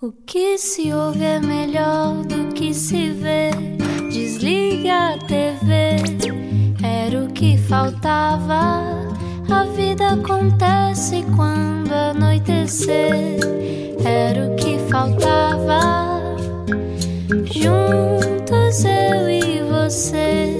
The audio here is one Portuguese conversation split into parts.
O que se ouve é melhor do que se vê. Desliga a TV, era o que faltava. A vida acontece quando anoitecer, era o que faltava. Juntos eu e você.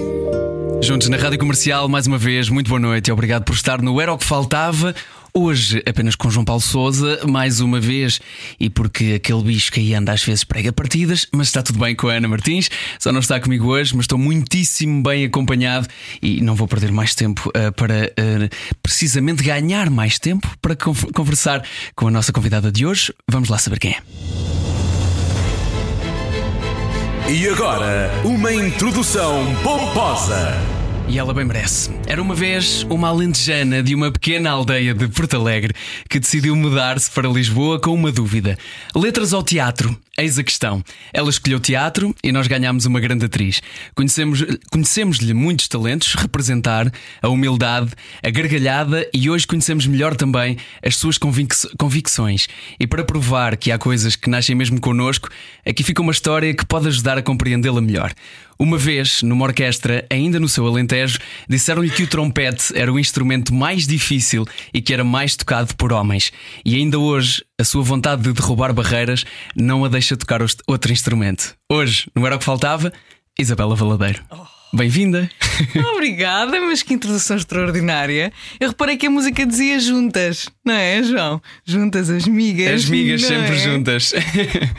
Juntos na Rádio Comercial, mais uma vez, muito boa noite obrigado por estar no Era o que Faltava. Hoje apenas com João Paulo Souza, mais uma vez, e porque aquele bicho que aí anda às vezes prega partidas, mas está tudo bem com a Ana Martins, só não está comigo hoje, mas estou muitíssimo bem acompanhado e não vou perder mais tempo uh, para uh, precisamente ganhar mais tempo para conversar com a nossa convidada de hoje. Vamos lá saber quem é. E agora, uma introdução pomposa. E ela bem merece. Era uma vez uma alentejana de uma pequena aldeia de Porto Alegre que decidiu mudar-se para Lisboa com uma dúvida: letras ou teatro? Eis a questão. Ela escolheu teatro e nós ganhámos uma grande atriz. Conhecemos-lhe conhecemos muitos talentos, representar, a humildade, a gargalhada e hoje conhecemos melhor também as suas convic convicções. E para provar que há coisas que nascem mesmo connosco, aqui fica uma história que pode ajudar a compreendê-la melhor. Uma vez, numa orquestra, ainda no seu Alentejo, disseram-lhe que o trompete era o instrumento mais difícil e que era mais tocado por homens. E ainda hoje, a sua vontade de derrubar barreiras não a deixa tocar outro instrumento. Hoje, não era o que faltava? Isabela Valadeiro. Oh. Bem-vinda! Obrigada, mas que introdução extraordinária. Eu reparei que a música dizia juntas, não é, João? Juntas as migas. As migas sempre é? juntas.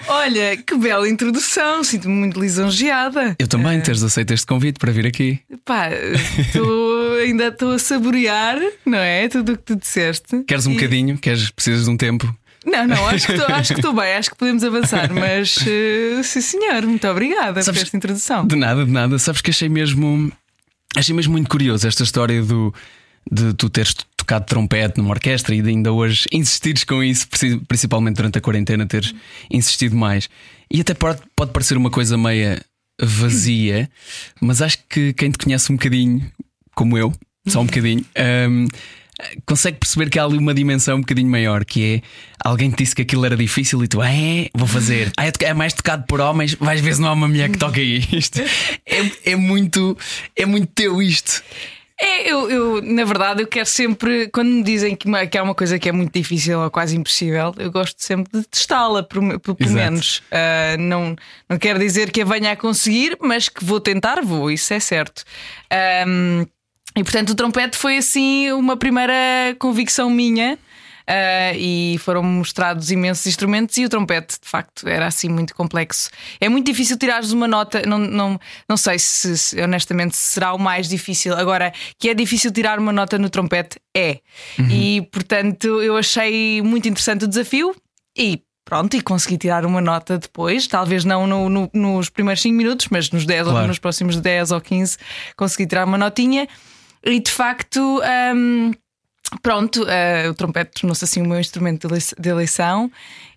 Olha, que bela introdução, sinto-me muito lisonjeada. Eu também, uh... teres aceito este convite para vir aqui. Pá, tô, ainda estou a saborear, não é? Tudo o que tu disseste. Queres um e... bocadinho? Queres, precisas de um tempo? Não, não, acho que estou bem, acho que podemos avançar, mas uh, sim senhor, muito obrigada Sabes, por esta introdução. De nada, de nada. Sabes que achei mesmo achei mesmo muito curioso esta história do de tu teres tocado trompete numa orquestra e de ainda hoje insistires com isso, principalmente durante a quarentena, teres insistido mais. E até pode, pode parecer uma coisa meia vazia, mas acho que quem te conhece um bocadinho, como eu, só um bocadinho, um, consegue perceber que há ali uma dimensão um bocadinho maior, que é alguém te disse que aquilo era difícil e tu, é, vou fazer. Ah, é mais tocado por homens, vais ver se não há uma mulher que toca isto. É, é muito, é muito teu isto. É, eu, eu, na verdade, eu quero sempre, quando me dizem que, que há uma coisa que é muito difícil ou quase impossível, eu gosto sempre de testá-la, pelo, pelo menos. Uh, não, não quero dizer que a venha a conseguir, mas que vou tentar, vou, isso é certo. Um, e portanto o trompete foi assim uma primeira convicção minha. Uh, e foram mostrados imensos instrumentos e o trompete, de facto, era assim muito complexo. É muito difícil tirares uma nota, não, não, não sei se, se honestamente será o mais difícil. Agora, que é difícil tirar uma nota no trompete, é. Uhum. E portanto, eu achei muito interessante o desafio e Pronto, e consegui tirar uma nota depois, talvez não no, no, nos primeiros 5 minutos, mas nos 10 claro. ou nos próximos 10 ou 15 consegui tirar uma notinha. E de facto. Um, pronto, uh, o trompete tornou-se assim o meu instrumento de eleição.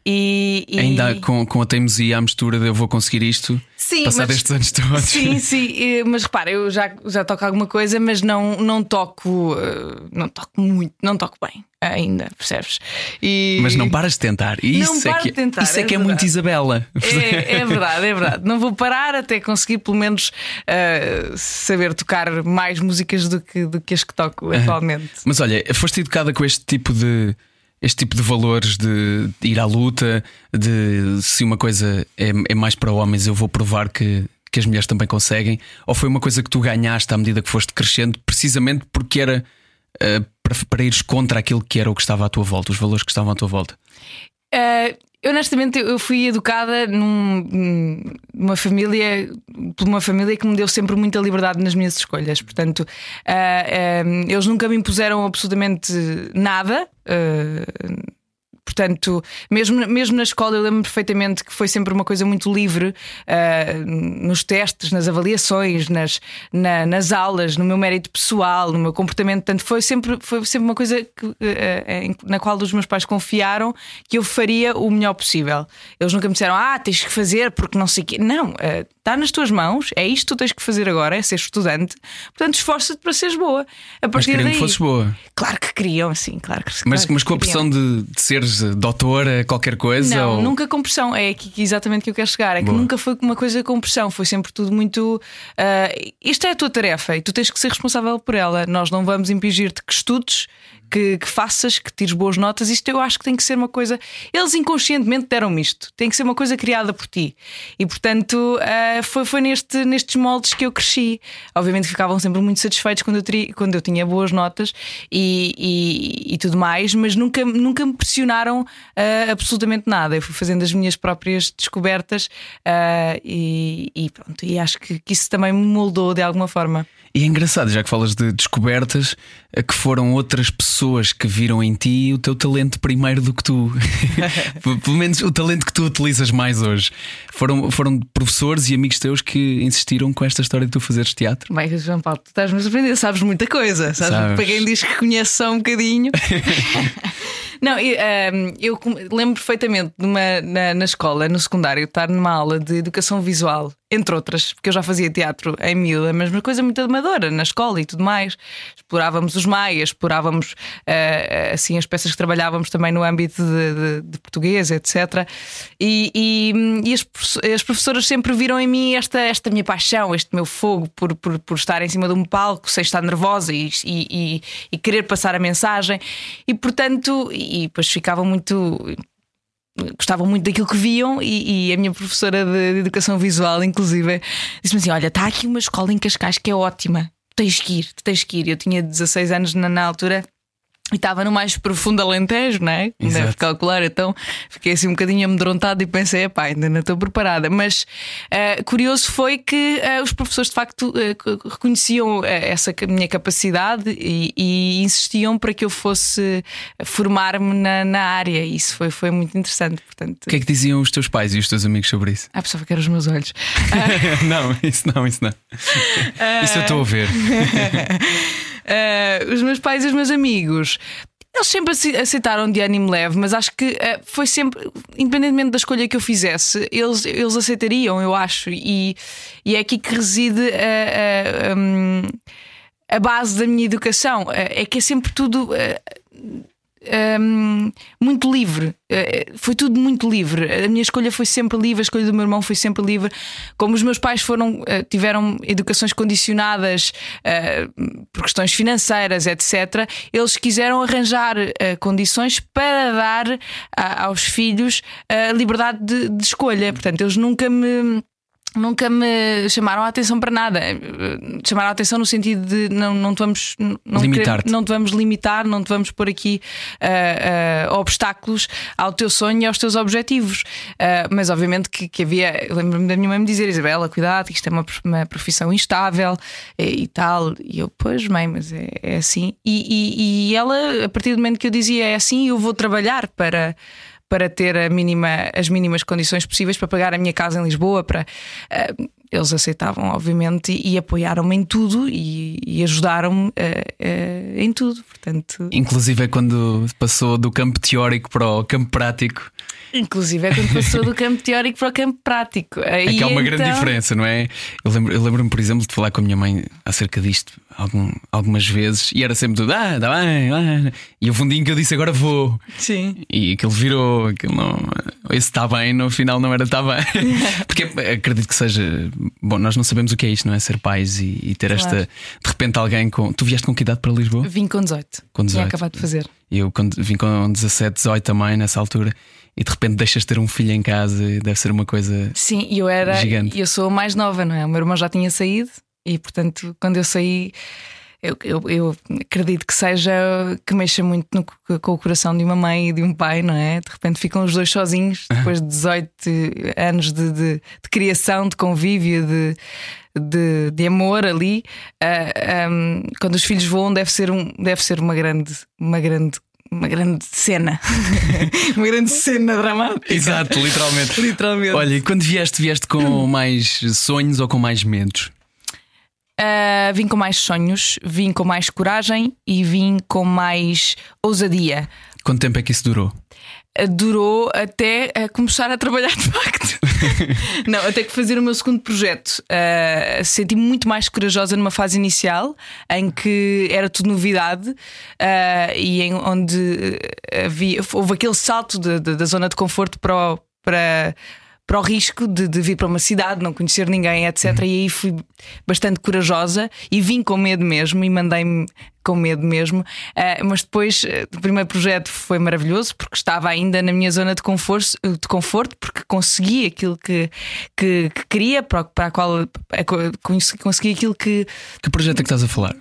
E, e... Ainda com, com a teimosia, a mistura de eu vou conseguir isto, sim, passar mas, estes anos todos. Sim, sim, mas repara, eu já, já toco alguma coisa, mas não, não toco, uh, não toco muito, não toco bem ainda, percebes? E... Mas não paras de tentar. Isso não é que, tentar, isso é, é que é muito Isabela. É, é, verdade, é verdade. Não vou parar até conseguir, pelo menos, uh, saber tocar mais músicas do que, do que as que toco atualmente. Mas olha, foste educada com este tipo de. Este tipo de valores de ir à luta, de se uma coisa é, é mais para homens, eu vou provar que, que as mulheres também conseguem? Ou foi uma coisa que tu ganhaste à medida que foste crescendo, precisamente porque era uh, para, para ires contra aquilo que era o que estava à tua volta, os valores que estavam à tua volta? Uh, honestamente, eu fui educada num, numa família, por uma família que me deu sempre muita liberdade nas minhas escolhas. Portanto, uh, uh, eles nunca me impuseram absolutamente nada. Uh, Portanto, mesmo, mesmo na escola, eu lembro perfeitamente que foi sempre uma coisa muito livre uh, nos testes, nas avaliações, nas, na, nas aulas, no meu mérito pessoal, no meu comportamento. Portanto, foi sempre, foi sempre uma coisa que, uh, na qual os meus pais confiaram que eu faria o melhor possível. Eles nunca me disseram, ah, tens que fazer porque não sei o quê. Não, uh, está nas tuas mãos, é isto que tu tens que fazer agora, é ser estudante. Portanto, esforça-te para seres boa. A partir mas queriam daí, que fosses boa. Claro que queriam, sim, claro que Mas, claro mas com a pressão de, de seres queres doutora, qualquer coisa? Não, ou... nunca com pressão. É aqui exatamente que eu quero chegar. É que Boa. nunca foi uma coisa com pressão. Foi sempre tudo muito. Uh, isto é a tua tarefa e tu tens que ser responsável por ela. Nós não vamos impingir-te que estudes. Que, que, faças, que tires boas notas, isto eu acho que tem que ser uma coisa. Eles inconscientemente deram-me isto, tem que ser uma coisa criada por ti. E portanto uh, foi, foi neste, nestes moldes que eu cresci. Obviamente ficavam sempre muito satisfeitos quando eu, tri, quando eu tinha boas notas e, e, e, tudo mais, mas nunca, nunca me pressionaram uh, absolutamente nada. Eu fui fazendo as minhas próprias descobertas uh, e, e, pronto, e acho que, que isso também me moldou de alguma forma. E é engraçado, já que falas de descobertas, que foram outras pessoas que viram em ti o teu talento primeiro do que tu. Pelo menos o talento que tu utilizas mais hoje. Foram, foram professores e amigos teus que insistiram com esta história de tu fazeres teatro. Bem, João Paulo, tu estás-me a surpreender, sabes muita coisa. Sabes? Sabes. Para quem diz que conhece só um bocadinho. Não, eu, um, eu lembro perfeitamente de uma, na, na escola, no secundário, estar numa aula de educação visual, entre outras, porque eu já fazia teatro em miúda, mas uma coisa muito amadora, na escola e tudo mais. Explorávamos os maias, explorávamos uh, assim as peças que trabalhávamos também no âmbito de, de, de português, etc. E, e, e as, as, professoras sempre viram em mim esta, esta minha paixão, este meu fogo por, por, por estar em cima de um palco sem estar nervosa e, e, e querer passar a mensagem. E portanto, e depois ficavam muito gostavam muito daquilo que viam e, e a minha professora de, de educação visual, inclusive, disse-me assim: Olha, está aqui uma escola em Cascais que é ótima, tens que ir, tens que ir. Eu tinha 16 anos na, na altura. E estava no mais profundo Alentejo, não é? Deve calcular, então fiquei assim um bocadinho amedrontada e pensei, pá, ainda não estou preparada. Mas uh, curioso foi que uh, os professores de facto uh, reconheciam essa minha capacidade e, e, insistiam para que eu fosse formar-me na, na, área. Isso foi, foi muito interessante. Portanto... O que é que diziam os teus pais e os teus amigos sobre isso? Ah, pensava que eram os meus olhos. não, isso não, isso não. Isso eu estou a ver. Uh, os meus pais e os meus amigos. Eles sempre aceitaram de ânimo leve, mas acho que uh, foi sempre, independentemente da escolha que eu fizesse, eles, eles aceitariam, eu acho. E, e é aqui que reside a, a, um, a base da minha educação. É que é sempre tudo. Uh, um, muito livre. Uh, foi tudo muito livre. A minha escolha foi sempre livre, a escolha do meu irmão foi sempre livre. Como os meus pais foram, uh, tiveram educações condicionadas uh, por questões financeiras, etc., eles quiseram arranjar condições para dar aos filhos a liberdade de, de escolha. Portanto, eles nunca me nunca me chamaram a atenção para nada. Chamaram a atenção no sentido de não, não te vamos não, limitar não te vamos limitar, não te vamos pôr aqui uh, uh, obstáculos ao teu sonho e aos teus objetivos. Uh, mas obviamente que, que havia, lembro-me da minha mãe me dizer, Isabela, cuidado, isto é uma, uma profissão instável e, e, tal. E eu, pois, mãe, mas é, é assim. E, e, e ela, a partir do momento que eu dizia é assim, eu vou trabalhar para para ter mínima, as mínimas condições possíveis para pagar a minha casa em Lisboa. Para, uh, eles aceitavam, obviamente, e, e apoiaram-me em tudo e, e ajudaram-me uh, uh, em tudo. Portanto... Inclusive é quando passou do campo teórico para o campo prático. Inclusive é quando passou do campo teórico para o campo prático. Aí, é que há uma então... grande diferença, não é? Eu lembro-me, eu lembro por exemplo, de falar com a minha mãe acerca disto algum, algumas vezes e era sempre tudo, ah, está bem, ah. e o fundinho que eu disse agora vou. Sim. E aquilo virou, aquilo não, esse está bem, no final não era está bem. Porque acredito que seja. Bom, nós não sabemos o que é isto, não é? Ser pais e, e ter claro. esta. De repente alguém com. Tu vieste com que idade para Lisboa? Vim com 18. Com 18. Tinha acabado de fazer. E eu vim com 17, 18 também nessa altura e de repente deixas de ter um filho em casa e deve ser uma coisa. Sim, eu era. Gigante. Eu sou a mais nova, não é? O meu irmão já tinha saído e, portanto, quando eu saí. Eu, eu, eu acredito que seja que mexa muito no, com o coração de uma mãe e de um pai, não é? De repente ficam os dois sozinhos depois de 18 anos de, de, de criação, de convívio, de, de, de amor ali. Uh, ah, um, quando os filhos voam, deve ser, um, deve ser uma, grande, uma grande uma grande cena. uma grande cena dramática. Exato, literalmente. literalmente. Olha, e quando vieste, vieste com mais sonhos ou com mais medos? Uh, vim com mais sonhos, vim com mais coragem e vim com mais ousadia. Quanto tempo é que isso durou? Durou até a começar a trabalhar de facto. não, até que fazer o meu segundo projeto. Uh, Senti-me muito mais corajosa numa fase inicial, em que era tudo novidade uh, e em onde havia, houve aquele salto de, de, da zona de conforto para, para para o risco de, de, vir para uma cidade, não conhecer ninguém, etc. Uhum. E aí fui bastante corajosa e vim com medo mesmo e mandei-me com medo mesmo. Uh, mas depois uh, o primeiro projeto foi maravilhoso porque estava ainda na minha zona de conforto, de conforto porque consegui aquilo que, que, que queria, para, para a qual consegui aquilo que. Que projeto é que estás a falar?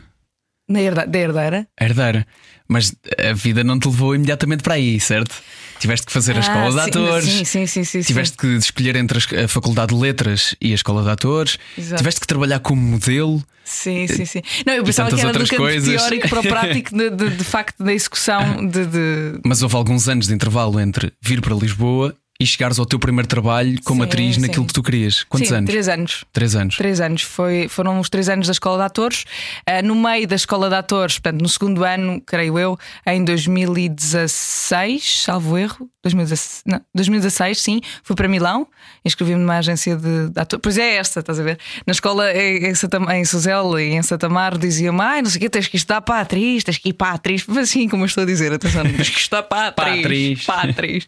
Na herda, da herdeira. A herdeira. Mas a vida não te levou imediatamente para aí, certo? Tiveste que fazer a escola de atores. Sim, sim, sim. sim tiveste que escolher entre a Faculdade de Letras e a escola de atores. Exato. Tiveste que trabalhar como modelo. Sim, sim, sim. Não, eu pensava que era do campo teórico para o prático, de, de, de facto, da execução de, de. Mas houve alguns anos de intervalo entre vir para Lisboa e chegares ao teu primeiro trabalho como sim, atriz sim. naquilo que tu querias. Quantos sim, anos? Três anos. Três anos. Três anos. Foi, foram os três anos da Escola de Atores. Uh, no meio da Escola de Atores, portanto, no segundo ano, creio eu, em 2016, salvo erro. 2016, não, 2016, sim, fui para Milão, inscrevi-me numa agência de, de atores. Pois é esta, estás a ver? Na escola em, Santa, em Suzel e em Santa Mar diziam-me, ai, não sei o quê, tens que estudar para a atriz, tens que ir para a atriz. Assim como eu estou a dizer, atenção, tens que estudar para a atriz. para a atriz.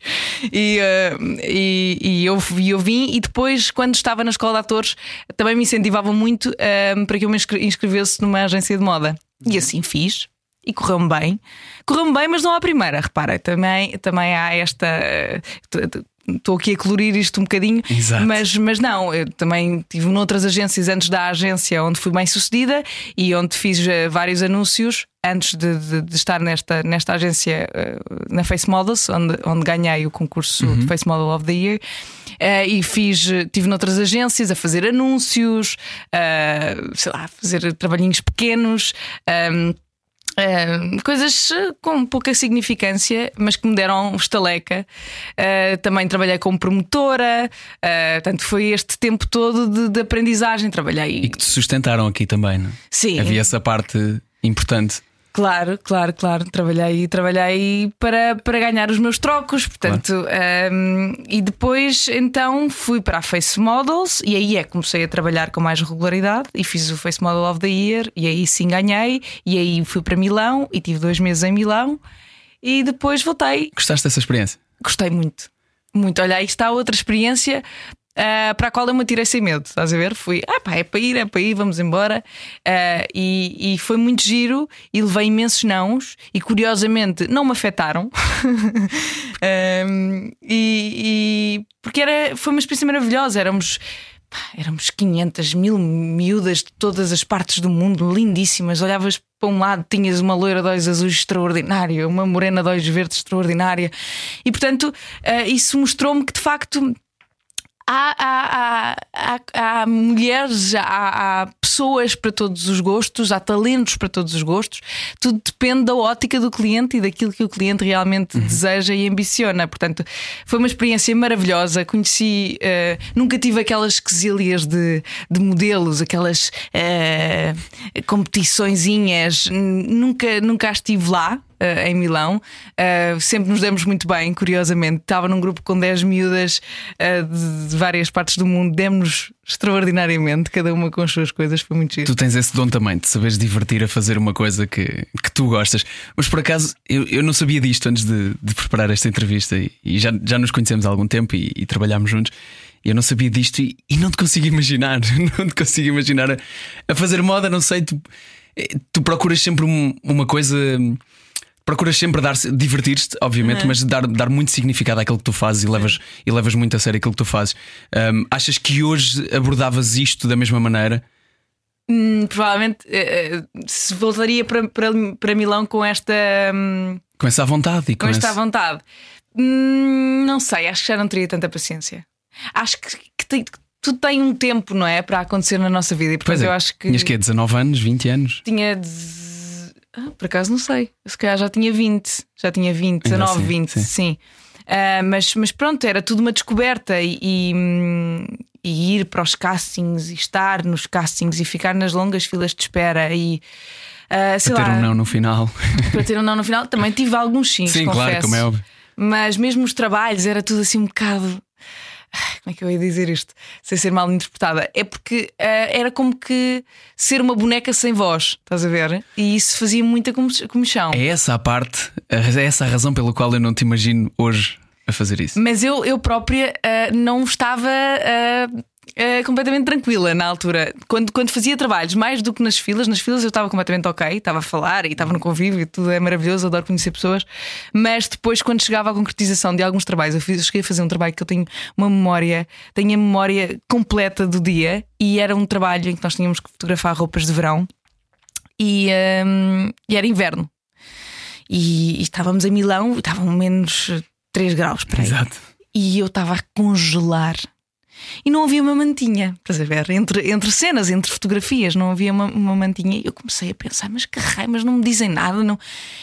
E, uh, e, e eu, eu vim e depois, quando estava na escola de atores, também me incentivavam muito uh, para que eu me inscrevesse numa agência de moda. E assim fiz e correu-me bem. Correu-me bem, mas não à primeira, repara, também, também há esta. Estou aqui a colorir isto um bocadinho, Exato. mas, mas não, eu também tive noutras agências antes da agência onde fui bem sucedida e onde fiz eh, vários anúncios antes de, de, de estar nesta, nesta agência uh, na Face Models, onde, onde ganhei o concurso uhum. de Face Model of the Year. Uh, e fiz, tive noutras agências a fazer anúncios, uh, sei lá, fazer trabalhinhos pequenos. Um, Uh, coisas com pouca significância, mas que me deram estaleca. Uh, também trabalhei como promotora, uh, portanto, foi este tempo todo de, de, aprendizagem. Trabalhei. E que te sustentaram aqui também, não? É? Sim. Havia essa parte importante. Claro, claro, claro. Trabalhei, trabalhei para, para ganhar os meus trocos, portanto, claro. um, e depois então fui para a Face Models e aí é que comecei a trabalhar com mais regularidade e fiz o Face Model of the Year e aí sim ganhei e aí fui para Milão e tive dois meses em Milão e depois voltei. Gostaste dessa experiência? Gostei muito. Muito, olha, aí está outra experiência Uh, para a qual eu me atirei sem medo, estás a ver? Fui, ah pá, é para ir, é para ir, vamos embora. Uh, e, e, foi muito giro e levei imensos nãos e curiosamente não me afetaram. um, e, e, porque era, foi uma experiência maravilhosa. Éramos, éramos 500 mil miúdas de todas as partes do mundo, lindíssimas. Olhavas para um lado, tinhas uma loira de olhos azuis extraordinária, uma morena de olhos verdes extraordinária. E portanto, uh, isso mostrou-me que de facto há, há, há, há, mulheres, há, pessoas para todos os gostos, há talentos para todos os gostos. Tudo depende da ótica do cliente e daquilo que o cliente realmente uhum. deseja e ambiciona. Portanto, foi uma experiência maravilhosa. Conheci, uh, nunca tive aquelas quesilhas de, de modelos, aquelas uh, competiçõezinhas, nunca, nunca estive lá uh, em Milão. Uh, sempre nos demos muito bem, curiosamente. Estava num grupo com 10 miúdas uh, de, de, várias partes do mundo, demos-nos extraordinariamente, cada uma com as suas coisas. Foi muito giro. Tu tens esse dom também de saberes divertir a fazer uma coisa que, que tu gostas. Mas por acaso, eu, eu não sabia disto antes de, de preparar esta entrevista e, e, já, já nos conhecemos há algum tempo e, e trabalhámos juntos. Eu não sabia disto e, e, não te consigo imaginar. Não te consigo imaginar a, a fazer moda, não sei. Tu, eh, tu procuras sempre um, uma coisa procuras sempre dar divertir-te, obviamente, uhum. mas dar, dar muito significado àquilo que tu fazes e levas, e levas muito a sério aquilo que tu fazes. Um, achas que hoje abordavas isto da mesma maneira? Hum, provavelmente uh, se voltaria para, para, para Milão com esta. Um, com essa vontade e com, com esta esse... vontade. Hum, não sei, acho que já não teria tanta paciência. Acho que, que, tem, tudo tem um tempo, não é? Para acontecer na nossa vida. E portanto, é. eu acho que. Tinhas que 19 anos, 20 anos? Tinha. Ah, por acaso não sei. Se calhar já tinha 20. Já tinha 20, 19, assim, 20, sim. sim. Uh, mas, mas pronto, era tudo uma descoberta e, e, e, ir para os castings e estar nos castings e ficar nas longas filas de espera e. Uh, para ter lá, um não no final. Para ter um não no final, também tive alguns sim. Sim, confesso. claro, como é óbvio. Mas mesmo os trabalhos era tudo assim um bocado. Como é que eu ia dizer isto? Sem ser mal interpretada. É porque uh, era como que ser uma boneca sem voz, estás a ver? E isso fazia muita comichão. É essa a parte, é essa a razão pela qual eu não te imagino hoje a fazer isso. Mas eu, eu própria uh, não estava. Uh, Uh, completamente tranquila na altura. Quando, quando fazia trabalhos, mais do que nas filas, nas filas eu estava completamente ok, estava a falar e estava no convívio e tudo é maravilhoso, adoro conhecer pessoas. Mas depois, quando chegava à concretização de alguns trabalhos, eu, fiz, eu cheguei a fazer um trabalho que eu tenho uma memória, tenho a memória completa do dia e era um trabalho em que nós tínhamos que fotografar roupas de verão e, um, e era inverno. E, e, estávamos em Milão, estavam menos 3 graus para aí. Exato. E eu estava a congelar e não havia uma mantinha, estás a ver? Entre, entre cenas, entre fotografias, não havia uma, uma mantinha. E eu comecei a pensar, mas que raio, mas não me dizem nada. Não.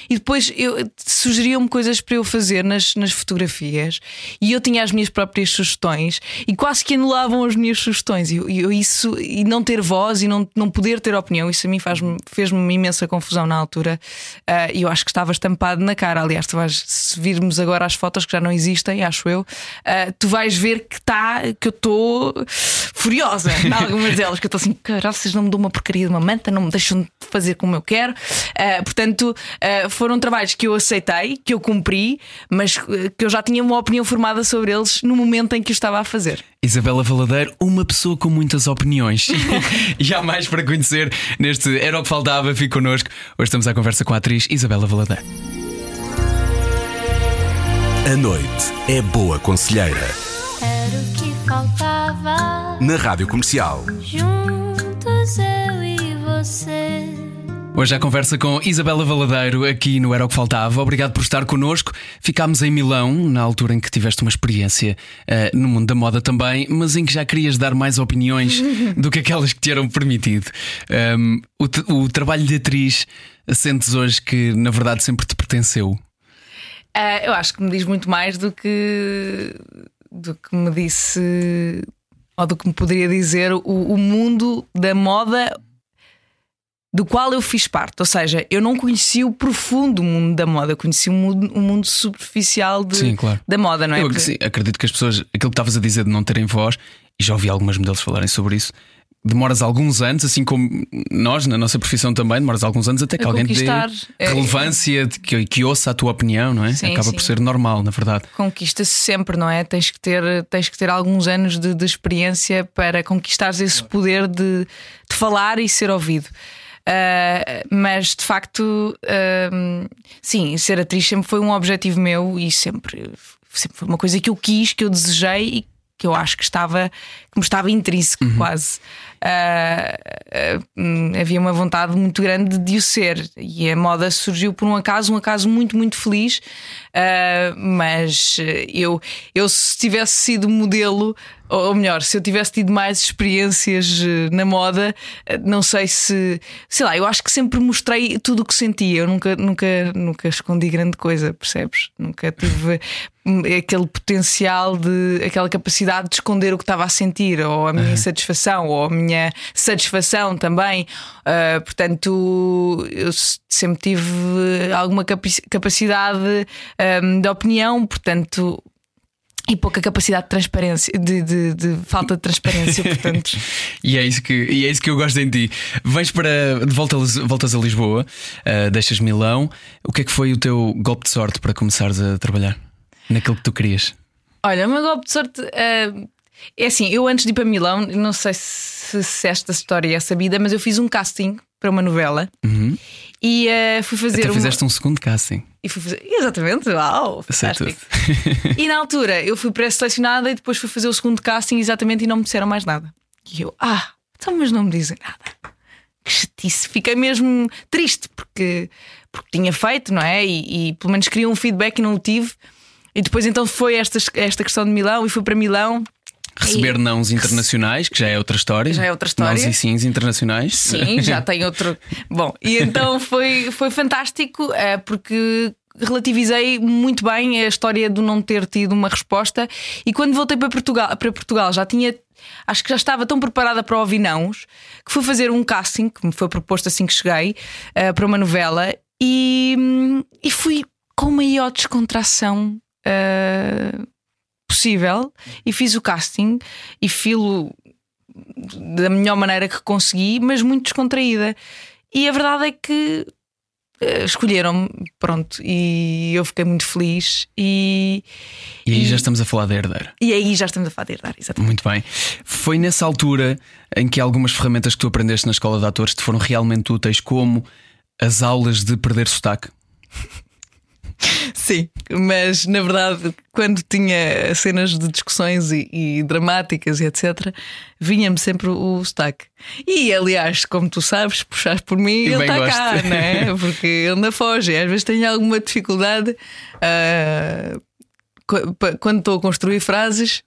E depois sugeriam-me coisas para eu fazer nas, nas fotografias e eu tinha as minhas próprias sugestões e quase que anulavam as minhas sugestões. E eu, eu, isso, e não ter voz e não, não poder ter opinião, isso a mim fez-me uma imensa confusão na altura. Uh, e eu acho que estava estampado na cara. Aliás, tu vais, se virmos agora as fotos que já não existem, acho eu, uh, tu vais ver que está, que eu estou estou furiosa em algumas delas, que eu estou assim, caralho, vocês não me dão uma porcaria de uma manta, não me deixam fazer como eu quero. Uh, portanto, uh, foram trabalhos que eu aceitei, que eu cumpri, mas uh, que eu já tinha uma opinião formada sobre eles no momento em que o estava a fazer. Isabela Valadeiro, uma pessoa com muitas opiniões. e há mais para conhecer neste Era o que Faltava. Fique connosco. Hoje estamos à conversa com a atriz Isabela Valadeiro. A noite é boa conselheira faltava. Na Rádio Comercial. Juntos eu e você. Hoje a conversa com Isabela Valadeiro aqui no Era o que Faltava. Obrigado por estar connosco. Ficámos em Milão, na altura em que tiveste uma experiência uh, no mundo da moda também, mas em que já querias dar mais opiniões do que aquelas que te eram permitido. Um, o, o, trabalho de atriz sentes hoje que na verdade sempre te pertenceu? Uh, eu acho que me diz muito mais do que do que me disse, ou do que me poderia dizer, o, o mundo da moda do qual eu fiz parte. Ou seja, eu não conheci o profundo mundo da moda, eu conheci o mundo, o mundo superficial de, sim, claro. da moda, não é? Eu Porque... acredito que as pessoas, aquilo que estavas a dizer de não terem voz, e já ouvi algumas modelos falarem sobre isso, demoras alguns anos, assim como nós na nossa profissão também, demoras alguns anos até que alguém te dê é, relevância, que, que ouça a tua opinião, não é? Sim, Acaba sim. por ser normal, na verdade. Conquista-se sempre, não é? Tens que ter, tens que ter alguns anos de, de experiência para conquistares esse poder de, de falar e ser ouvido. Uh, mas de facto, uh, sim, ser atriz sempre foi um objetivo meu e sempre, sempre foi uma coisa que eu quis, que eu desejei e que eu acho que estava que me estava intrínseco uhum. quase. Uh, uh, havia uma vontade muito grande de o ser e a moda surgiu por um acaso, um acaso muito, muito feliz. Uh, mas eu, eu, se tivesse sido modelo, ou melhor, se eu tivesse tido mais experiências na moda, não sei se, sei lá, eu acho que sempre mostrei tudo o que sentia. Eu nunca, nunca, nunca escondi grande coisa, percebes? Nunca tive aquele potencial de aquela capacidade de esconder o que estava a sentir, ou a minha uhum. insatisfação, ou a minha satisfação também. Uh, portanto, eu sempre tive alguma capacidade um, de opinião, portanto. E pouca capacidade de transparência, de, de, de falta de transparência, portanto. e, é isso que, e é isso que eu gosto em ti. Vens para. De volta, voltas a Lisboa, uh, deixas Milão. O que é que foi o teu golpe de sorte para começares a trabalhar? naquilo que tu querias? Olha, o meu golpe de sorte. Uh, é assim, eu antes de ir para Milão, não sei se, se, esta história é sabida, mas eu fiz um casting para uma novela uhum. E uh, fui fazer. Até fizeste um segundo casting. E fui fazer... Exatamente, uau, fantástico. e na altura eu fui pré-selecionada e depois fui fazer o segundo casting exatamente e não me disseram mais nada. E eu, ah, então, mas não me dizem nada. Que chatice, fiquei mesmo triste porque, porque tinha feito, não é? E, e pelo menos queria um feedback e não o tive. E depois então foi esta, esta questão de Milão e fui para Milão. Receber nãos internacionais, que já é outra história. Já é outra história. Nãos e sims internacionais. Sim, já tem outro. Bom, e então foi, foi fantástico, é, porque relativizei muito bem a história de não ter tido uma resposta. E quando voltei para Portugal, para Portugal já tinha. Acho que já estava tão preparada para ouvir nãos que fui fazer um casting que me foi proposto assim que cheguei uh, para uma novela e, e fui com maior descontração uh, possível e fiz o casting e filo da melhor maneira que consegui, mas muito descontraída. E a verdade é que uh, escolheram-me, pronto, e eu fiquei muito feliz. E, e aí e, já estamos a falar da herdeira. E aí já estamos a falar da herdeira, exatamente. Muito bem. Foi nessa altura em que algumas ferramentas que tu aprendeste na escola de atores te foram realmente úteis, como as aulas de perder sotaque? Sim, mas na verdade, quando tinha cenas de discussões e, e dramáticas e etc., vinha-me sempre o sotaque. E aliás, como tu sabes, puxar por mim, e ele está cá, não é? Porque ele ainda foge. Às vezes tenho alguma dificuldade uh, quando estou a construir frases.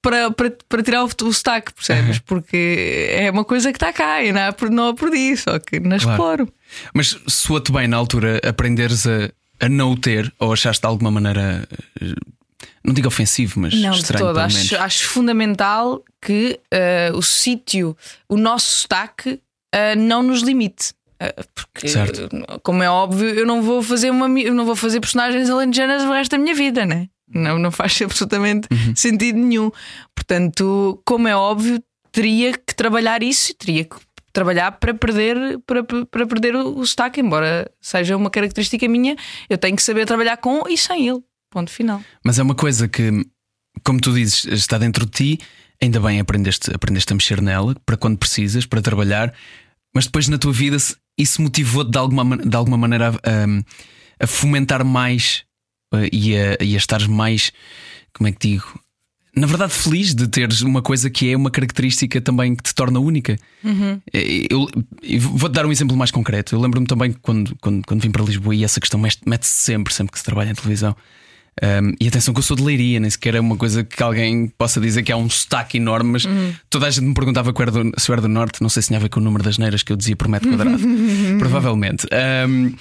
Para, para, para tirar o, o sotaque, percebes? Uhum. Porque é uma coisa que está cá e não, há, não a perdi, só que não claro. exploro. Mas soa-te bem na altura aprenderes a, a não o ter ou achaste de alguma maneira. Eh, não digo ofensivo, mas não, estranho. De todo. Acho, acho, fundamental que uh, o sítio, o nosso sotaque, uh, não nos limite. Uh, porque, certo. como é óbvio, eu não vou fazer uma, não vou fazer personagens alentejanas o resto da minha vida, né? Não, não faz absolutamente uhum. sentido nenhum. Portanto, como é óbvio, teria que trabalhar isso, teria que trabalhar para perder, para, para perder o, sotaque, embora seja uma característica minha, eu tenho que saber trabalhar com e sem ele. Ponto final. Mas é uma coisa que, como tu dizes, está dentro de ti, ainda bem aprendeste, aprendeste a mexer nela para quando precisas, para trabalhar, mas depois na tua vida isso motivou-te de alguma, de alguma maneira a, a fomentar mais uh, e, a, e a estares mais, como é que digo, na verdade, feliz de teres uma coisa que é uma característica também que te torna única. Uhum. Eu, eu vou-te dar um exemplo mais concreto. Eu lembro-me também quando, quando, quando vim para Lisboa e essa questão mete-se sempre, sempre que se trabalha em televisão. Um, e atenção que eu sou de Leiria, nem sequer é uma coisa que alguém possa dizer que há um sotaque enorme, mas uhum. toda a gente me perguntava se eu era do Norte, não sei se tinha a ver com o número das neiras que eu dizia por metro quadrado. Provavelmente. Um,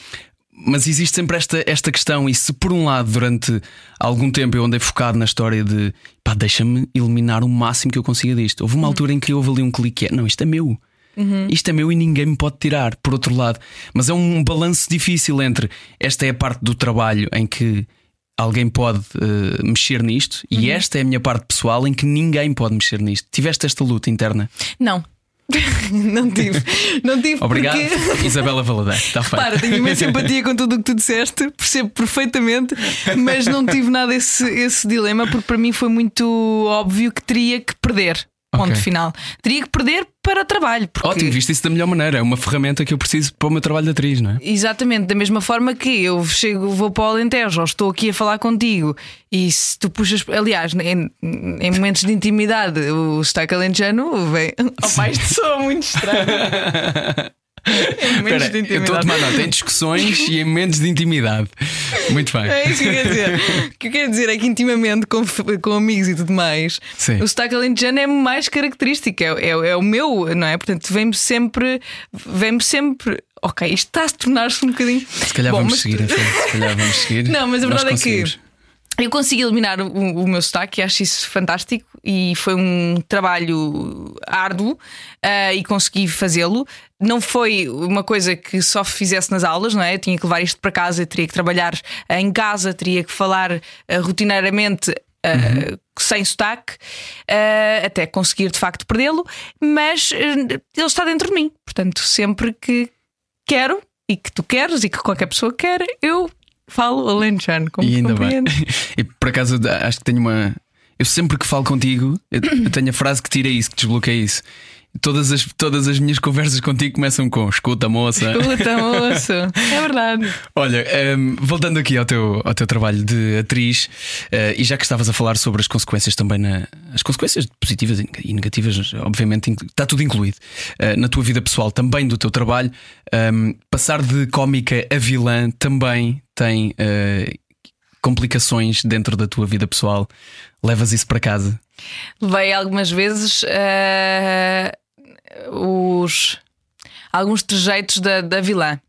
mas existe sempre esta, esta questão, e se por um lado, durante algum tempo eu andei focado na história de pá, deixa-me eliminar o máximo que eu consiga disto. Houve uma uhum. altura em que houve ali um clique, é, não, isto é meu. Uhum. Isto é meu e ninguém me pode tirar, por outro lado. Mas é um balanço difícil entre esta é a parte do trabalho em que alguém pode uh, mexer nisto uhum. e esta é a minha parte pessoal em que ninguém pode mexer nisto. Tiveste esta luta interna? Não, não tive. Não tive Obrigado, porque... Isabela Valadeiro. Está. Para, tenho imensa empatia com tudo o que tu disseste, percebo perfeitamente, mas não tive nada esse, esse dilema, porque para mim foi muito óbvio que teria que perder. Ponto okay. final. Teria que perder para trabalho. Porque... Ótimo, viste isso da melhor maneira. É uma ferramenta que eu preciso para o meu trabalho de atriz, não é? Exatamente, da mesma forma que eu chego, vou para o Alentejo, ou estou aqui a falar contigo, e se tu puxas. Aliás, em, em momentos de intimidade, o sotaque alentejano vem. Oh, pai, isto soa muito estranho. Espera, eu estou a tomar nota em discussões e em momentos de intimidade. Muito bem. É isso que eu quero dizer. O que eu quero dizer é que intimamente, com, com amigos e tudo mais, Sim. o sotaque alentejano é mais característico, é, é, é o meu, não é? Portanto, vem-me sempre. Vem-me sempre ok, isto está a tornar-se um bocadinho. Se calhar Bom, vamos mas... seguir, se calhar vamos seguir. Não, mas a verdade é que eu consegui eliminar o, o meu sotaque, acho isso fantástico e foi um trabalho árduo uh, e consegui fazê-lo. Não foi uma coisa que só fizesse nas aulas, não é? Eu tinha que levar isto para casa, teria que trabalhar em casa, teria que falar uh, rotineiramente Uh, uhum. sem sotaque, uh, até conseguir de facto perdê-lo, mas ele está dentro de mim. Portanto, sempre que quero e que tu queres e que qualquer pessoa quer, eu falo alentejano, como e ainda bem. E por acaso acho que tenho uma. Eu sempre que falo contigo, eu tenho a frase que tira isso, que desbloqueia isso. Todas as, todas as minhas conversas contigo começam com escuta, moça. Escuta, moça. É verdade. Olha, um, voltando aqui ao teu, ao teu trabalho de atriz, uh, e já que estavas a falar sobre as consequências também, na, as consequências positivas e negativas, obviamente está tudo incluído uh, na tua vida pessoal, também do teu trabalho. Um, passar de cómica a vilã também tem uh, complicações dentro da tua vida pessoal. Levas isso para casa? Levei algumas vezes os alguns trejeitos da, da vilã.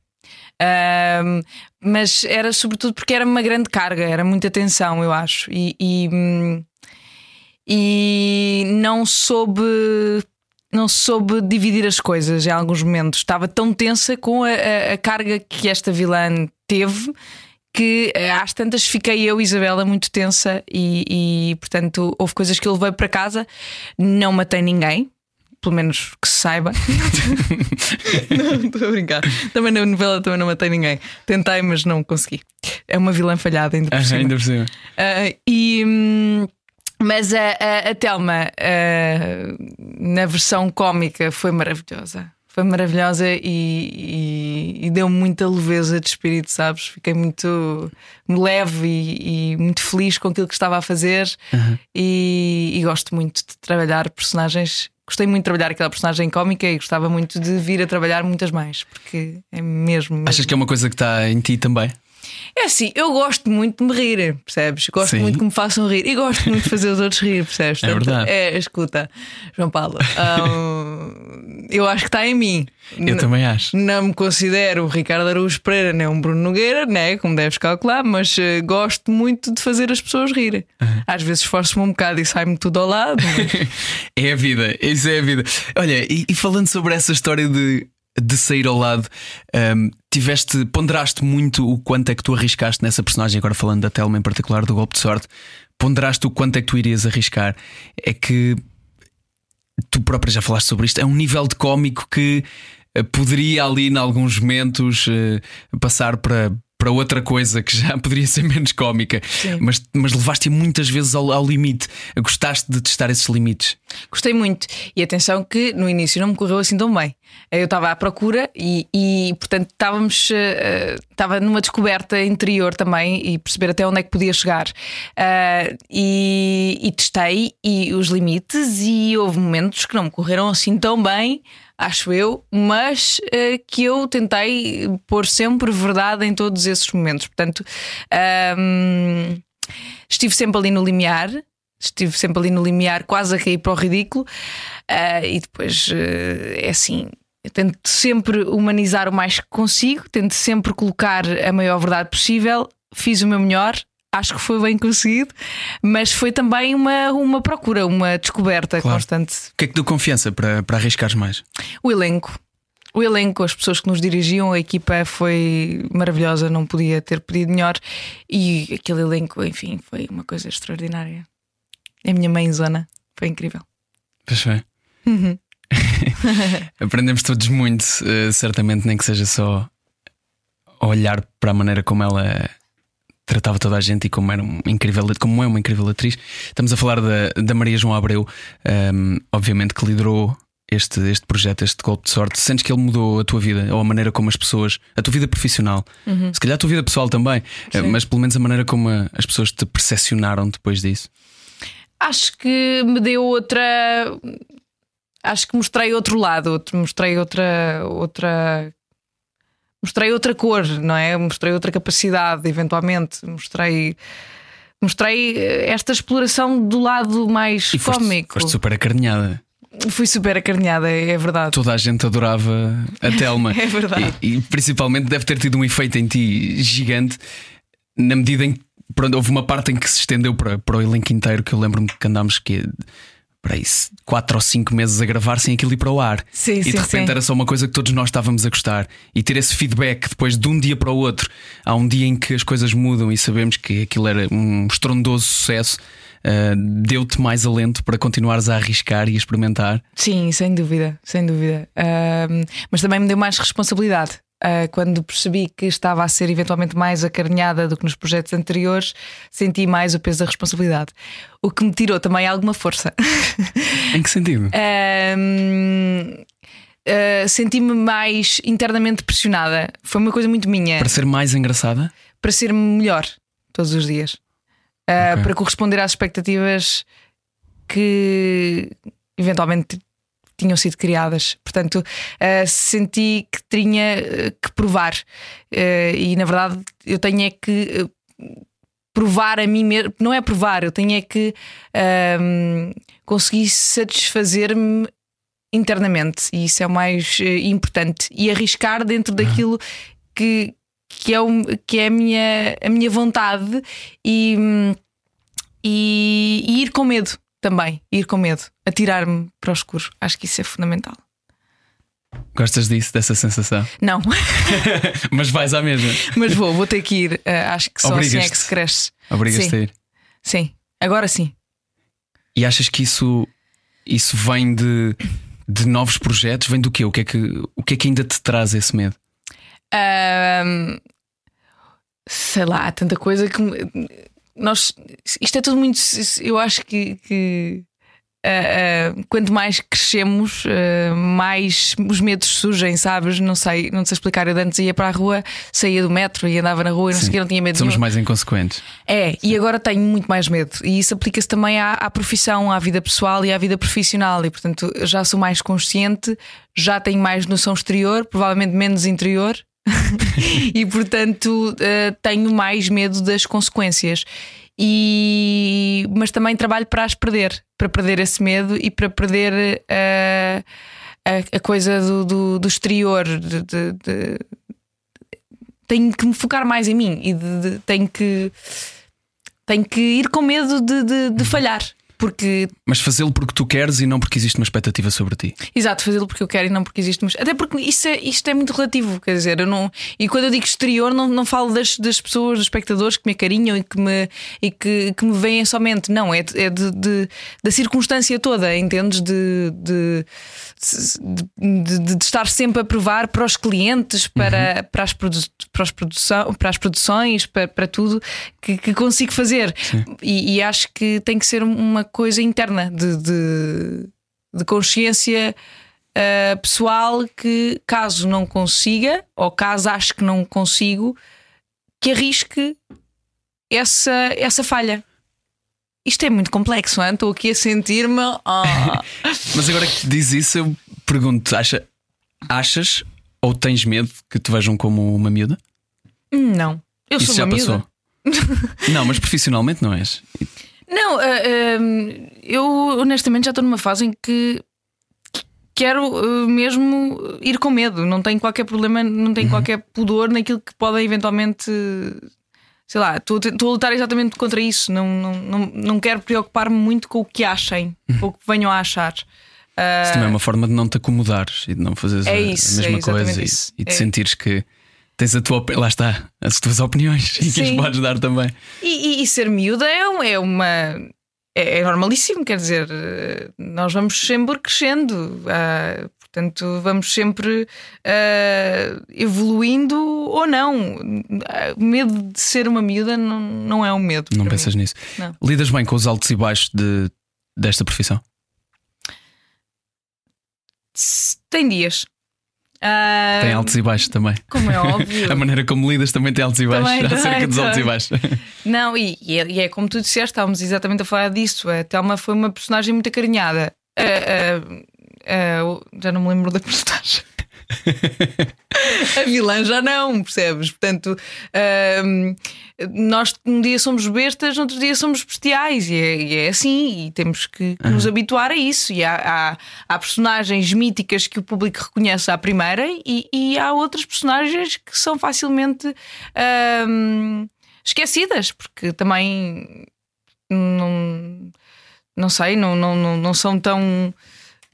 Uh, mas era sobretudo porque era uma grande carga, era muita tensão, eu acho, e, e, e não soube não soube dividir as coisas em alguns momentos. Estava tão tensa com a, a, a carga que esta vilã teve que eh, às tantas fiquei eu, Isabela, muito tensa e, e, portanto houve coisas que eu levei para casa, não matei ninguém. Pelo menos que se saiba. não, estou a brincar. Também na novela também não matei ninguém. Tentei, mas não consegui. É uma vilã falhada, ainda por Ah, cima. ainda por cima. Uh, e, hum, mas a, a, a Telma, uh, na versão cómica, foi maravilhosa. Foi maravilhosa e, e- e deu muita leveza de espírito, sabes? Fiquei muito leve e, e muito feliz com aquilo que estava a fazer e, e gosto muito de trabalhar personagens. Gostei muito de trabalhar aquela personagem cómica e gostava muito de vir a trabalhar muitas mais, porque é mesmo. mesmo. Achas que é uma coisa que está em ti também? É assim, eu gosto muito de me rir, percebes? Gosto Sim. muito que me façam rir e gosto muito de fazer os outros rir, percebes? É verdade. É, escuta, João Paulo, hum, eu acho que está em mim. Eu N- também acho. Não me considero o Ricardo Araújo Pereira nem um Bruno Nogueira, né? Como deves calcular, mas eh, gosto muito de fazer as pessoas rirem. Às vezes esforço-me um bocado e sai-me tudo ao lado. mas- É a vida, isso é a vida. Olha, e, e falando sobre essa história de, de sair ao lado, hum, tiveste, ponderaste muito o quanto é que tu arriscaste nessa personagem, agora falando da Telma em particular, do golpe de sorte, ponderaste o quanto é que tu irias arriscar. É que tu própria já falaste sobre isto, é um nível de cómico que eh, poderia ali, em alguns momentos, eh, passar para. Para outra coisa que já poderia ser menos cómica, mas, mas levaste-a muitas vezes ao, ao limite. Gostaste de testar esses limites. Gostei muito. E atenção que no início não me correu assim tão bem. Eu estava à procura e, e, portanto, estávamos. eh, Estava numa descoberta interior também e perceber até onde é que podia chegar. Ah, e, e testei e os limites, e houve momentos que não me correram assim tão bem. Acho eu, mas eh, que eu tentei pôr sempre verdade em todos esses momentos. Portanto, ahm, estive sempre ali no limiar, estive sempre ali no limiar, quase a cair para o ridículo. Ah, e depois eh, é assim. Eu tento sempre humanizar o mais que consigo, tento sempre colocar a maior verdade possível. Fiz o meu melhor, acho que foi bem conseguido, mas foi também uma, uma procura, uma descoberta Claro. constante. O que é que deu confiança para, para arriscares mais? O elenco. O elenco, as pessoas que nos dirigiam, a equipa foi maravilhosa, não podia ter pedido melhor. E aquele elenco, enfim, foi uma coisa extraordinária. A minha mãezona foi incrível. Pois foi. Aprendemos todos muito, eh, certamente, nem que seja só olhar para a maneira como ela tratava toda a gente e como, era uma incrível, como é uma incrível atriz. Estamos a falar da, da Maria João Abreu, ehm, obviamente que liderou este, este projeto, este golpe de sorte. Sentes que ele mudou a tua vida ou a maneira como as pessoas, a tua vida profissional, se calhar a tua vida pessoal também, eh, Sim. mas pelo menos a maneira como a- as pessoas te percepcionaram depois disso. Acho que me deu outra. Acho que mostrei outro lado, mostrei outra. outra mostrei outra cor, não é? Mostrei outra capacidade, eventualmente. Mostrei. Mostrei eh, esta exploração do lado mais E foste, cómico. foste super acarinhada. Fui super acarinhada, é verdade. toda a gente adorava a Telma. É verdade. E, e principalmente deve ter tido um efeito em ti gigante, na medida em que pronto, houve uma parte em que se estendeu para, para o elenco inteiro, que eu lembro-me que andámos que para isso, quatro ou cinco meses a gravar sem aquilo ir para o ar. Sim, e sim, de repente sim. era só uma coisa que todos nós estávamos a gostar. E ter esse feedback depois de um dia para o outro, há um dia em que as coisas mudam e sabemos que aquilo era um estrondoso sucesso. ah, Deu-te mais alento para continuares a arriscar e a experimentar. Sim, sem dúvida, sem dúvida. Ahm, mas também me deu mais responsabilidade. Ah, quando percebi que estava a ser eventualmente mais acarinhada do que nos projetos anteriores, senti mais o peso da responsabilidade. O que me tirou também alguma força. Em que sentido? Ahm, ah, Senti-me mais internamente pressionada. Foi uma coisa muito minha Para ser mais engraçada? para ser melhor todos os dias, Ah, Ok. para corresponder às expectativas que eventualmente tinham sido criadas. Portanto, ah, senti que tinha ah, que provar, Ah, e na verdade eu tenho é que provar a mim mesmo, não é provar, eu tenho é que ahm, conseguir satisfazer-me internamente, e isso é o mais eh, importante, e arriscar dentro daquilo que, que, é, o, que é a, minha, a minha vontade e, e, e ir com medo também, ir com medo, atirar-me para o escuro. Acho que isso é fundamental. Gostas disso, dessa sensação? Não, Mas vais à mesma. mas vou, vou ter que ir. Uh, acho que só assim é que se cresce. Obrigas-te Sim. a ir. Sim, agora sim. E achas que isso, isso vem de, de novos projetos? Vem do quê? O que, é que, o que é que ainda te traz esse medo? Sei lá, há tanta coisa que nós. Isto é tudo muito. Eu acho que. que, ah, ah, quanto mais crescemos, ah, mais os medos surgem, sabes? Não sei, não sei explicar. Eu antes ia para a rua, saía do metro e andava na rua e não sei não tinha medo Somos nenhum. mais inconsequentes. É, e agora tenho muito mais medo. E isso aplica-se também à, à profissão, à vida pessoal e à vida profissional. E portanto, já sou mais consciente, já tenho mais noção exterior, provavelmente menos interior. e portanto, eh, tenho mais medo das consequências. E... Mas também trabalho para as perder, para perder esse medo e para perder eh, a, a coisa do, do, do exterior, de- de- de, tenho que me focar mais em mim e tenho que tenho que ir com medo de, de- de falhar. Porque, Mas fazê-lo porque tu queres e não porque existe uma expectativa sobre ti. exato, fazê-lo porque eu quero e não porque existe. Mas, até porque isso é, isto é muito relativo, quer dizer, eu não. E quando eu digo exterior, não, não falo das, das pessoas, dos espectadores que me acarinham e que me, e que, que me veem somente. Não, é, é de, de- da circunstância toda, entendes? De, de, de, de- de estar sempre a provar para os clientes, para, para, as, produ- para, as produção, para as produções, para, para tudo que, que consigo fazer. E, e acho que tem que ser uma coisa interna de, de, de consciência uh, pessoal que, caso não consiga, ou caso acho que não consigo, que arrisque essa, essa falha. Isto é muito complexo, hein? estou aqui a sentir-me. ah. Mas agora que diz isso, eu pergunto: acha, achas ou tens medo que te vejam como uma miúda? não, eu Isso sou já uma passou. não, mas profissionalmente não és. Não, ah, ah, eu honestamente já estou numa fase em que quero ah, mesmo ir com medo. Não tenho qualquer problema, não tenho qualquer pudor naquilo que podem eventualmente. Sei lá, estou a lutar exatamente contra isso. Não, não, não, não quero preocupar-me muito com o que achem, com o que venham a achar. Ah, Isso também é uma forma de não te acomodares e de não fazeres É a- isso, a mesma é coisa e- e, de É. sentires que tens a tua. Lá está, as tuas opiniões e que as Sim. podes dar também. E, e- e ser miúda é, é uma. É, é normalíssimo, quer dizer, nós vamos sempre crescendo, ah, portanto, vamos sempre ah, evoluindo ou não. O medo de ser uma miúda não, não é um medo. Não pensas mim. nisso. Não. Lidas bem com os altos e baixos de, desta profissão? Tem dias. Ah, Tem altos e baixos também. Como é óbvio. A maneira como lidas também tem altos e baixos. Também, acerca também, dos altos e baixos. Não, e, e é, e é como tu disseste, estávamos exatamente a falar disso. A Thelma foi uma personagem muito acarinhada. Ah, ah, já não me lembro da personagem. a vilã já não, percebes? Portanto, nós um dia somos bestas, no outro dia somos bestiais, e é, e é assim, e temos que, que nos habituar a isso. E há, há, há personagens míticas que o público reconhece à primeira, e, e há outras personagens que são facilmente. esquecidas, porque também não, não sei, não, não, não, não são tão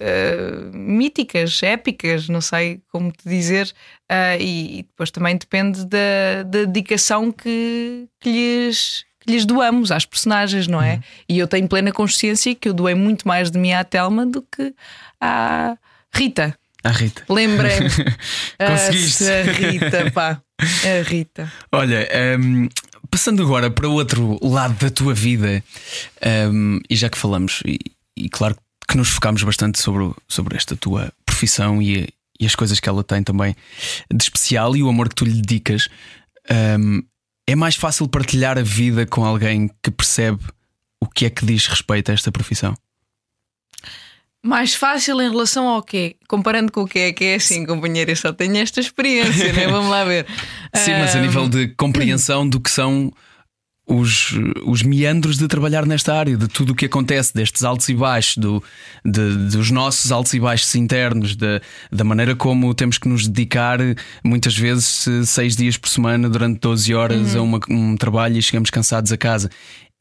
eh, míticas, épicas, não sei como te dizer, eh, e, e depois também depende da, da dedicação que, que lhes. que lhes doamos às personagens, não é? E eu tenho plena consciência que eu doei muito mais de mim à Telma do que à Rita. Ah, Rita. Lembrei-me. Conseguiste. A Rita, pá. A Rita. Olha, hum, passando agora para o outro lado da tua vida, hum, e já que falamos, e, e claro que nos focámos bastante sobre, sobre esta tua profissão e, e as coisas que ela tem também de especial e o amor que tu lhe dedicas, hum, é mais fácil partilhar a vida com alguém que percebe o que é que diz respeito a esta profissão. Mais fácil em relação ao quê? Comparando com o que é que é assim, companheiro, eu só tenho esta experiência, né? Vamos lá ver. Sim, mas a nível de compreensão do que são os, os meandros de trabalhar nesta área, de tudo o que acontece, destes altos e baixos, do, de- dos nossos altos e baixos internos, da, da maneira como temos que nos dedicar muitas vezes seis dias por semana durante 12 horas a uma- um trabalho e chegamos cansados a casa.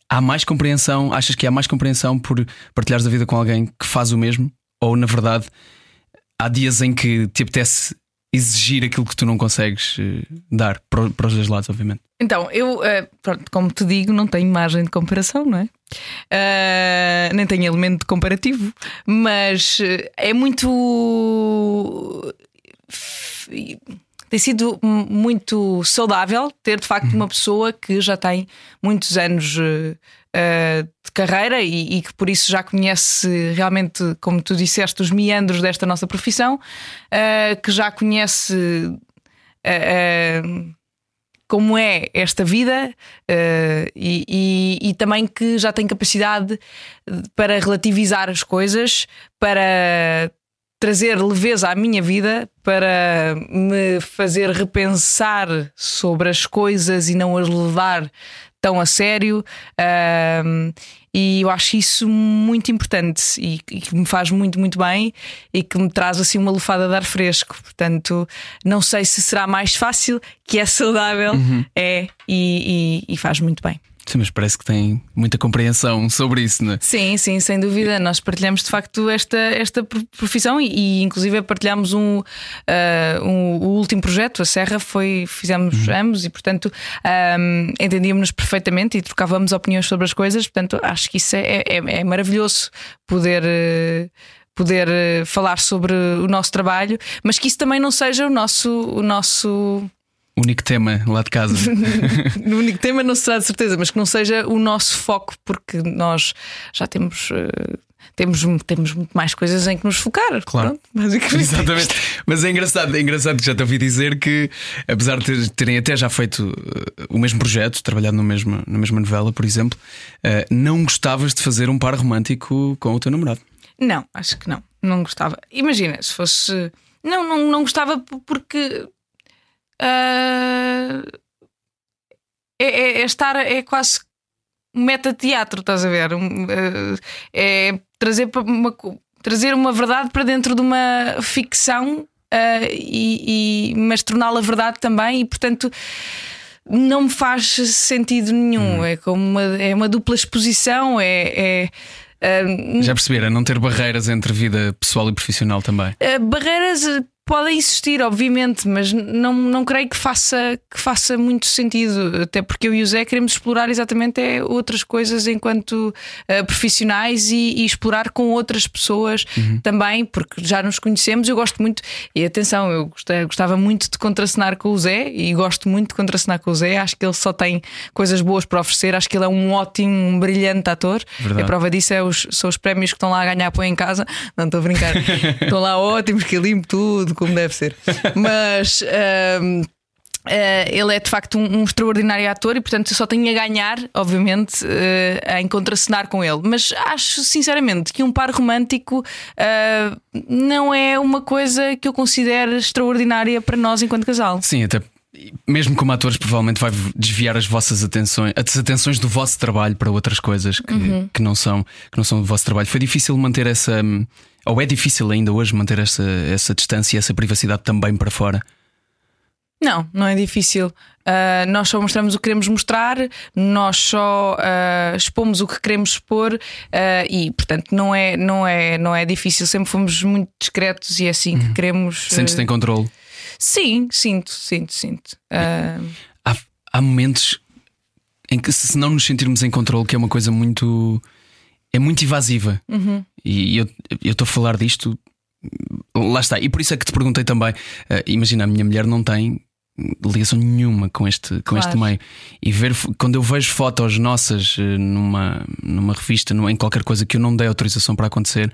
Há mais compreensão? Achas que há mais compreensão por partilhares a vida com alguém que faz o mesmo? Ou na verdade há dias em que te apetece exigir aquilo que tu não consegues uh, dar para, para, os dois lados, obviamente. Então, eu, uh, pronto, como te digo, não tenho margem de comparação, não é? Uh, nem tenho elemento comparativo, mas é muito. Tem sido muito saudável ter de facto uma pessoa que já tem muitos anos uh, de carreira e, e, que por isso já conhece realmente, como tu disseste, os meandros desta nossa profissão, uh, que já conhece uh, como é esta vida e, e, e, também que já tem capacidade para relativizar as coisas, para trazer leveza à minha vida, para me fazer repensar sobre as coisas e não as levar tão a sério. Um, e eu acho isso muito importante e, e, que me faz muito, muito bem e que me traz assim uma lufada de ar fresco. Portanto, não sei se será mais fácil, que é saudável, uhum. é e, e, e faz muito bem. Mas parece que tem muita compreensão sobre isso, não é? Sim, sim, sem dúvida. Nós partilhamos de facto esta, esta profissão e, e inclusive partilhamos um, uh, um, o último projeto, a Serra, foi, fizemos uhum. ambos e, portanto, um, entendíamos-nos perfeitamente e trocávamos opiniões sobre as coisas. Portanto, acho que isso é, é, é maravilhoso poder. Uh, poder uh, falar sobre o nosso trabalho, mas que isso também não seja o nosso, o nosso único tema lá de casa. o único tema não será de certeza, mas que não seja o nosso foco, porque nós já temos. Uh, temos, temos muito mais coisas em que nos focar. Claro. Pronto, Exatamente. Mas é engraçado, é engraçado que já te ouvi dizer que, apesar de terem até já feito uh, o mesmo projeto, trabalhado no mesmo, na mesma novela, por exemplo, uh, não gostavas de fazer um par romântico com o teu namorado? Não, acho que não. Não gostava. Imagina, se fosse. Não, não, não gostava porque uh, é, é, é, estar, é quase meta-teatro, estás a ver? Uh, é trazer uma, trazer uma verdade para dentro de uma ficção uh, e, e, mas torná-la verdade também, e portanto não me faz sentido nenhum. Hum. É como uma, é uma dupla exposição, é, é uh, Já perceberam, não ter barreiras entre vida pessoal e profissional também? Uh, barreiras podem existir, obviamente, mas não, não creio que faça, que faça muito sentido, até porque eu e o Zé queremos explorar exatamente é, outras coisas enquanto uh, profissionais e, e, explorar com outras pessoas uhum. também, porque já nos conhecemos. Eu gosto muito, e atenção, eu gostava, gostava muito de contracenar com o Zé e gosto muito de contracenar com o Zé. Acho que ele só tem coisas boas para oferecer, acho que ele é um ótimo, um brilhante ator. Verdade. A prova disso é os, são os prémios que estão lá a ganhar põe em casa. Não estou a brincar, estão lá ótimos, que limpo tudo como deve ser. Mas. Um, Uh, eh, ele é de facto um, um, extraordinário ator e, portanto, eu só tenho a ganhar, obviamente, uh, em contracenar com ele. Mas acho sinceramente que um par romântico uh, não é uma coisa que eu considero extraordinária para nós enquanto casal. Sim, até mesmo como atores, provavelmente vai desviar as vossas atenções, as atenções do vosso trabalho para outras coisas que, uhum. que, não, são, que não são do vosso trabalho. Foi difícil manter essa. Hum, ou é difícil ainda hoje manter essa, essa distância e essa privacidade também para fora? Não, não é difícil. Uh, nós só mostramos o que queremos mostrar, nós só uh, expomos o que queremos expor uh, e, portanto, não é, não, é, não é difícil. Sempre fomos muito discretos e é assim que uhum. queremos. Sentes-te em controle? Sim, sinto, sinto, sinto. Há, há momentos em que, se não nos sentirmos em controle, que é uma coisa muito é muito invasiva. Uhum. E eu estou a falar disto, lá está. E por isso é que te perguntei também: uh, imagina, a minha mulher não tem ligação nenhuma com este, com claro. este meio. E ver quando eu vejo fotos nossas eh, numa, numa revista, numa, em qualquer coisa que eu não dei autorização para acontecer.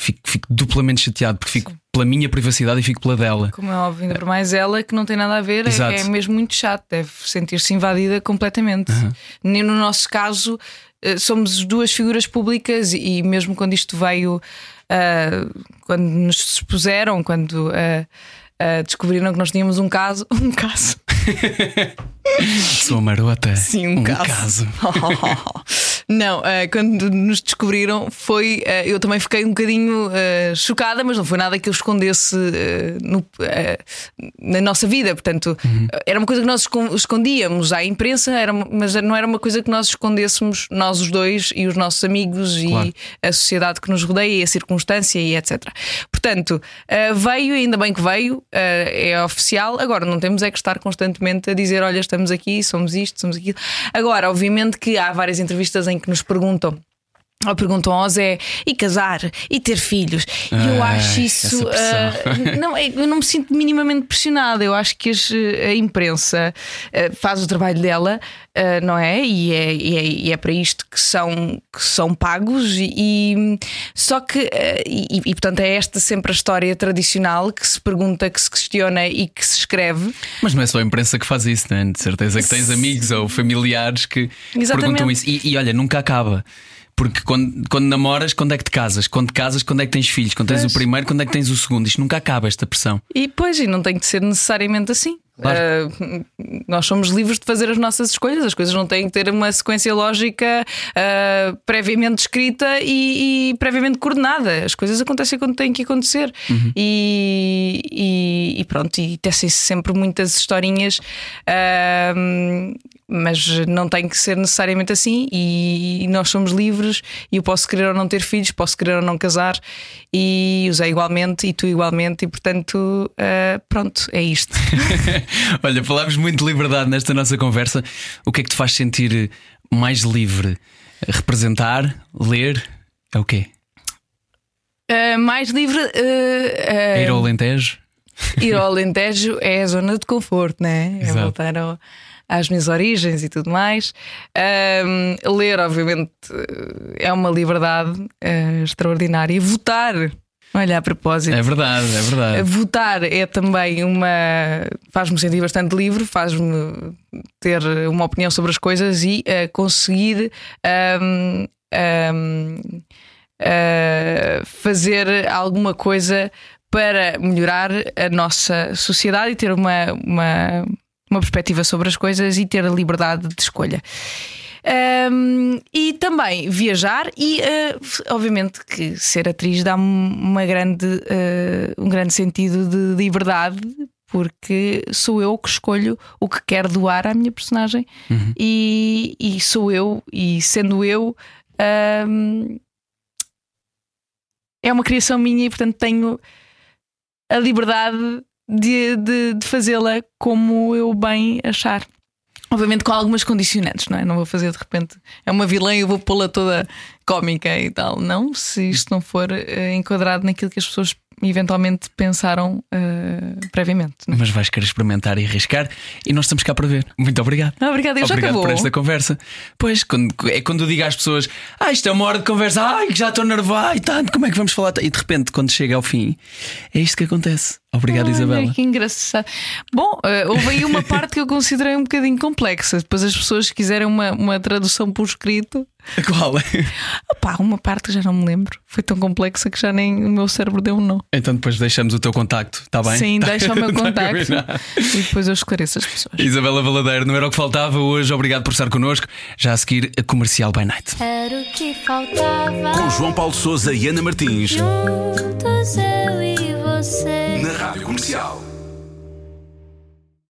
Fico, fico duplamente chateado porque fico Sim. pela minha privacidade e fico pela dela. Como é óbvio, ainda por mais ela que não tem nada a ver, é, é, mesmo muito chato, deve sentir-se invadida completamente. Uhum. Nem no nosso caso, eh, somos duas figuras públicas e mesmo quando isto veio, uh, quando nos expuseram, quando uh, uh, descobriram que nós tínhamos um caso, um caso. Sou marota. Sim, um, um caso. caso. Não, uh, quando nos descobriram, foi. Uh, eu também fiquei um bocadinho uh, chocada, mas não foi nada que eu escondesse no, na nossa vida. Portanto, uhum. era uma coisa que nós escondíamos à imprensa, era, mas não era uma coisa que nós escondêssemos, nós os dois e os nossos amigos claro. e a sociedade que nos rodeia e a circunstância e etc. Portanto, veio, ainda bem que veio, é oficial. Agora, não temos é que estar constantemente a dizer: olha, estamos aqui, somos isto, somos aquilo. Agora, obviamente que há várias entrevistas em que nos perguntam. Ou perguntam ao Zé e casar e ter filhos. E eu acho isso. Uh, não, eu não me sinto minimamente pressionada. Eu acho que as, a imprensa uh, faz o trabalho dela, uh, não é? E é, e é? e é, para isto que são, que são pagos. E, só que, e, e, portanto, é esta sempre a história tradicional que se pergunta, que se questiona e que se escreve. Mas não é só a imprensa que faz isso, não é? De certeza que tens amigos ou familiares que Exatamente. perguntam isso. E, e olha, nunca acaba. Porque quando, quando namoras, quando é que te casas? Quando te casas, quando é que tens filhos? Quando tens pois. o primeiro, quando é que tens o segundo? Isto nunca acaba, esta pressão. E pois, e não tem que ser necessariamente assim. Claro. Uh, nós somos livres de fazer as nossas escolhas, as coisas não têm que ter uma sequência lógica uh, previamente escrita e, e, previamente coordenada. As coisas acontecem quando têm que acontecer. Uhum. E, e, e, pronto, e tecem-se sempre muitas historinhas. Uh, mas não tem que ser necessariamente assim e nós somos livres e eu posso querer ou não ter filhos, posso querer ou não casar e Zé igualmente e tu igualmente e portanto uh, pronto, é isto. Olha, falámos muito de liberdade nesta nossa conversa. O que é que te faz sentir mais livre? Representar, ler, é o quê? Uh, mais livre uh, Ir ao Alentejo? Ir ao Alentejo é a zona de conforto, né? É Exato. voltar ao às minhas origens e tudo mais. Um, ler, obviamente, é uma liberdade uh, extraordinária. Votar. Olha, a propósito. É verdade, é verdade. Votar é também uma. faz-me sentir bastante livre, faz-me ter uma opinião sobre as coisas e uh, conseguir. Um, um, uh, fazer alguma coisa para melhorar a nossa sociedade e ter uma, uma, uma perspectiva sobre as coisas e ter a liberdade de escolha. Um, e também viajar e uh, obviamente que ser atriz dá uma grande, uh, um grande sentido de liberdade porque sou eu que escolho o que quero doar à minha personagem uhum. e, e, sou eu e sendo eu um, é uma criação minha e portanto tenho a liberdade de, de, de fazê-la como eu bem achar. Obviamente com algumas condicionantes, não é? Não vou fazer de repente. É uma vilã e eu vou pô-la toda cómica e tal. Não, se isto não for uh, enquadrado naquilo que as pessoas eventualmente pensaram uh, previamente. Não? É? Mas vais querer experimentar e arriscar e nós estamos cá para ver. Muito obrigado. Ah, obrigado, eu já obrigado acabou. por esta conversa. Pois, quando, é quando eu digo às pessoas: Ah, isto é uma hora de conversa, ai, já estou nervoso, e tanto, como é que vamos falar? E de repente, quando chega ao fim, é isto que acontece. Obrigado, Ai, Isabela. Que engraçado. Bom, uh, houve aí uma parte que eu considerei um bocadinho complexa. Depois as pessoas quiserem uma, uma tradução por escrito. Qual? Opa, uma parte que já não me lembro. Foi tão complexa que já nem o meu cérebro deu um não. Então depois deixamos o teu contacto, está bem? Sim, deixa o meu tá contacto e depois eu esclareço as pessoas. Isabela Valadeiro, não era o que faltava hoje. Obrigado por estar connosco. Já a seguir a Comercial by Night. Era o que faltava. Com João Paulo Souza e Ana Martins. Juntos eu e você. Na Rádio Comercial.